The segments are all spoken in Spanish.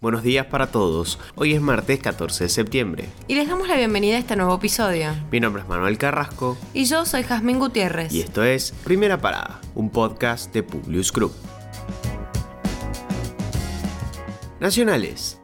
Buenos días para todos. Hoy es martes 14 de septiembre. Y les damos la bienvenida a este nuevo episodio. Mi nombre es Manuel Carrasco. Y yo soy Jazmín Gutiérrez. Y esto es Primera Parada, un podcast de Publius Group. Nacionales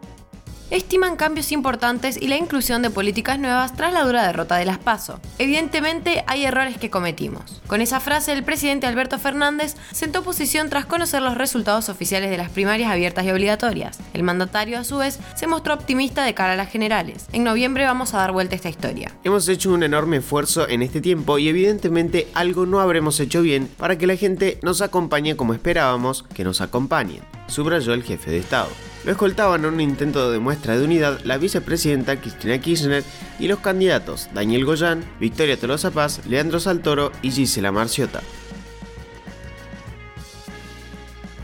estiman cambios importantes y la inclusión de políticas nuevas tras la dura derrota de las PASO. Evidentemente hay errores que cometimos. Con esa frase el presidente Alberto Fernández sentó posición tras conocer los resultados oficiales de las primarias abiertas y obligatorias. El mandatario a su vez se mostró optimista de cara a las generales. En noviembre vamos a dar vuelta a esta historia. Hemos hecho un enorme esfuerzo en este tiempo y evidentemente algo no habremos hecho bien para que la gente nos acompañe como esperábamos que nos acompañen, subrayó el jefe de Estado. Lo escoltaban en un intento de muestra de unidad la vicepresidenta Cristina Kirchner y los candidatos Daniel Goyán, Victoria Tolosa Paz, Leandro Saltoro y Gisela Marciota.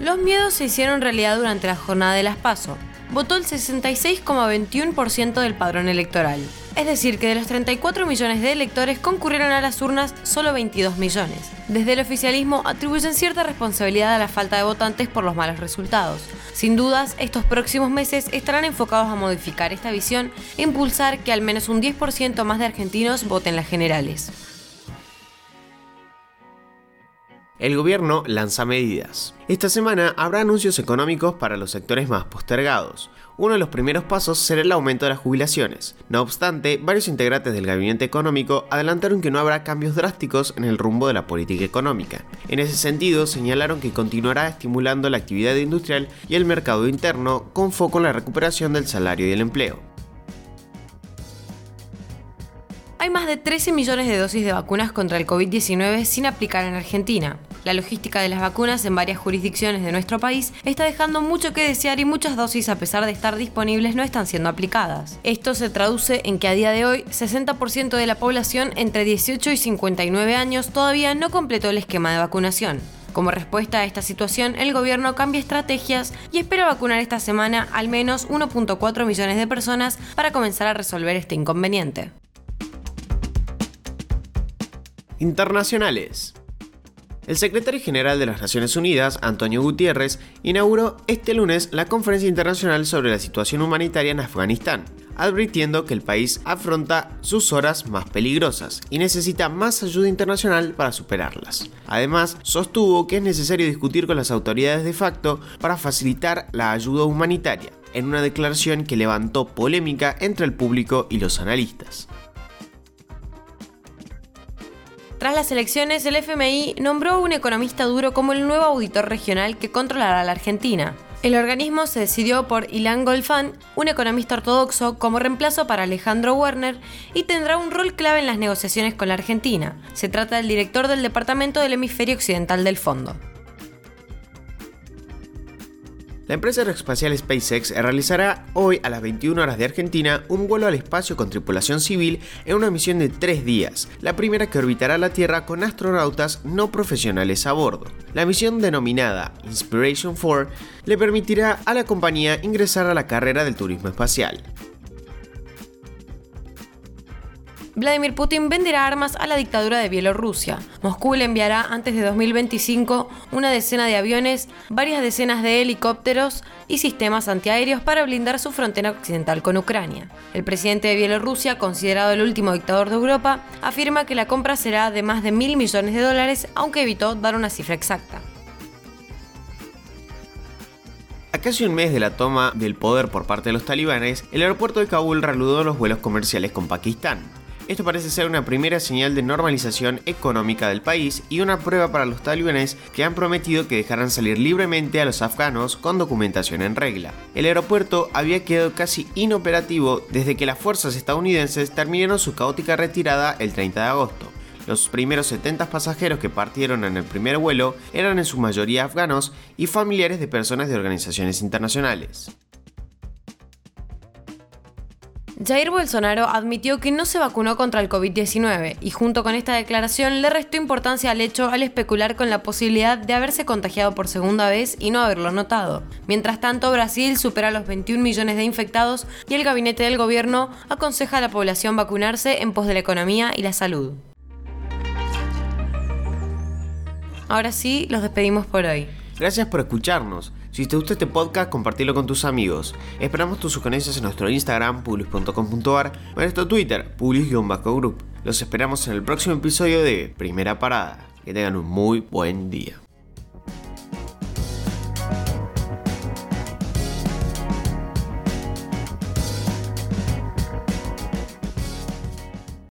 Los miedos se hicieron realidad durante la jornada de las PASO. Votó el 66,21% del padrón electoral. Es decir, que de los 34 millones de electores concurrieron a las urnas solo 22 millones. Desde el oficialismo atribuyen cierta responsabilidad a la falta de votantes por los malos resultados. Sin dudas, estos próximos meses estarán enfocados a modificar esta visión e impulsar que al menos un 10% más de argentinos voten las generales. El gobierno lanza medidas. Esta semana habrá anuncios económicos para los sectores más postergados. Uno de los primeros pasos será el aumento de las jubilaciones. No obstante, varios integrantes del gabinete económico adelantaron que no habrá cambios drásticos en el rumbo de la política económica. En ese sentido, señalaron que continuará estimulando la actividad industrial y el mercado interno con foco en la recuperación del salario y el empleo. Hay más de 13 millones de dosis de vacunas contra el COVID-19 sin aplicar en Argentina. La logística de las vacunas en varias jurisdicciones de nuestro país está dejando mucho que desear y muchas dosis a pesar de estar disponibles no están siendo aplicadas. Esto se traduce en que a día de hoy 60% de la población entre 18 y 59 años todavía no completó el esquema de vacunación. Como respuesta a esta situación, el gobierno cambia estrategias y espera vacunar esta semana al menos 1.4 millones de personas para comenzar a resolver este inconveniente. Internacionales. El secretario general de las Naciones Unidas, Antonio Gutiérrez, inauguró este lunes la Conferencia Internacional sobre la Situación Humanitaria en Afganistán, advirtiendo que el país afronta sus horas más peligrosas y necesita más ayuda internacional para superarlas. Además, sostuvo que es necesario discutir con las autoridades de facto para facilitar la ayuda humanitaria, en una declaración que levantó polémica entre el público y los analistas. Tras las elecciones, el FMI nombró a un economista duro como el nuevo auditor regional que controlará la Argentina. El organismo se decidió por Ilan Golfan, un economista ortodoxo, como reemplazo para Alejandro Werner y tendrá un rol clave en las negociaciones con la Argentina. Se trata del director del Departamento del Hemisferio Occidental del Fondo. La empresa aeroespacial SpaceX realizará hoy a las 21 horas de Argentina un vuelo al espacio con tripulación civil en una misión de tres días, la primera que orbitará la Tierra con astronautas no profesionales a bordo. La misión denominada Inspiration 4 le permitirá a la compañía ingresar a la carrera del turismo espacial. Vladimir Putin venderá armas a la dictadura de Bielorrusia. Moscú le enviará antes de 2025 una decena de aviones, varias decenas de helicópteros y sistemas antiaéreos para blindar su frontera occidental con Ucrania. El presidente de Bielorrusia, considerado el último dictador de Europa, afirma que la compra será de más de mil millones de dólares, aunque evitó dar una cifra exacta. A casi un mes de la toma del poder por parte de los talibanes, el aeropuerto de Kabul reanudó los vuelos comerciales con Pakistán. Esto parece ser una primera señal de normalización económica del país y una prueba para los talibanes que han prometido que dejarán salir libremente a los afganos con documentación en regla. El aeropuerto había quedado casi inoperativo desde que las fuerzas estadounidenses terminaron su caótica retirada el 30 de agosto. Los primeros 70 pasajeros que partieron en el primer vuelo eran en su mayoría afganos y familiares de personas de organizaciones internacionales. Jair Bolsonaro admitió que no se vacunó contra el COVID-19 y junto con esta declaración le restó importancia al hecho al especular con la posibilidad de haberse contagiado por segunda vez y no haberlo notado. Mientras tanto, Brasil supera los 21 millones de infectados y el gabinete del gobierno aconseja a la población vacunarse en pos de la economía y la salud. Ahora sí, los despedimos por hoy. Gracias por escucharnos. Si te gusta este podcast, compartilo con tus amigos. Esperamos tus sugerencias en nuestro Instagram, publius.com.ar o en nuestro Twitter, publius-group. Los esperamos en el próximo episodio de Primera Parada. Que tengan un muy buen día.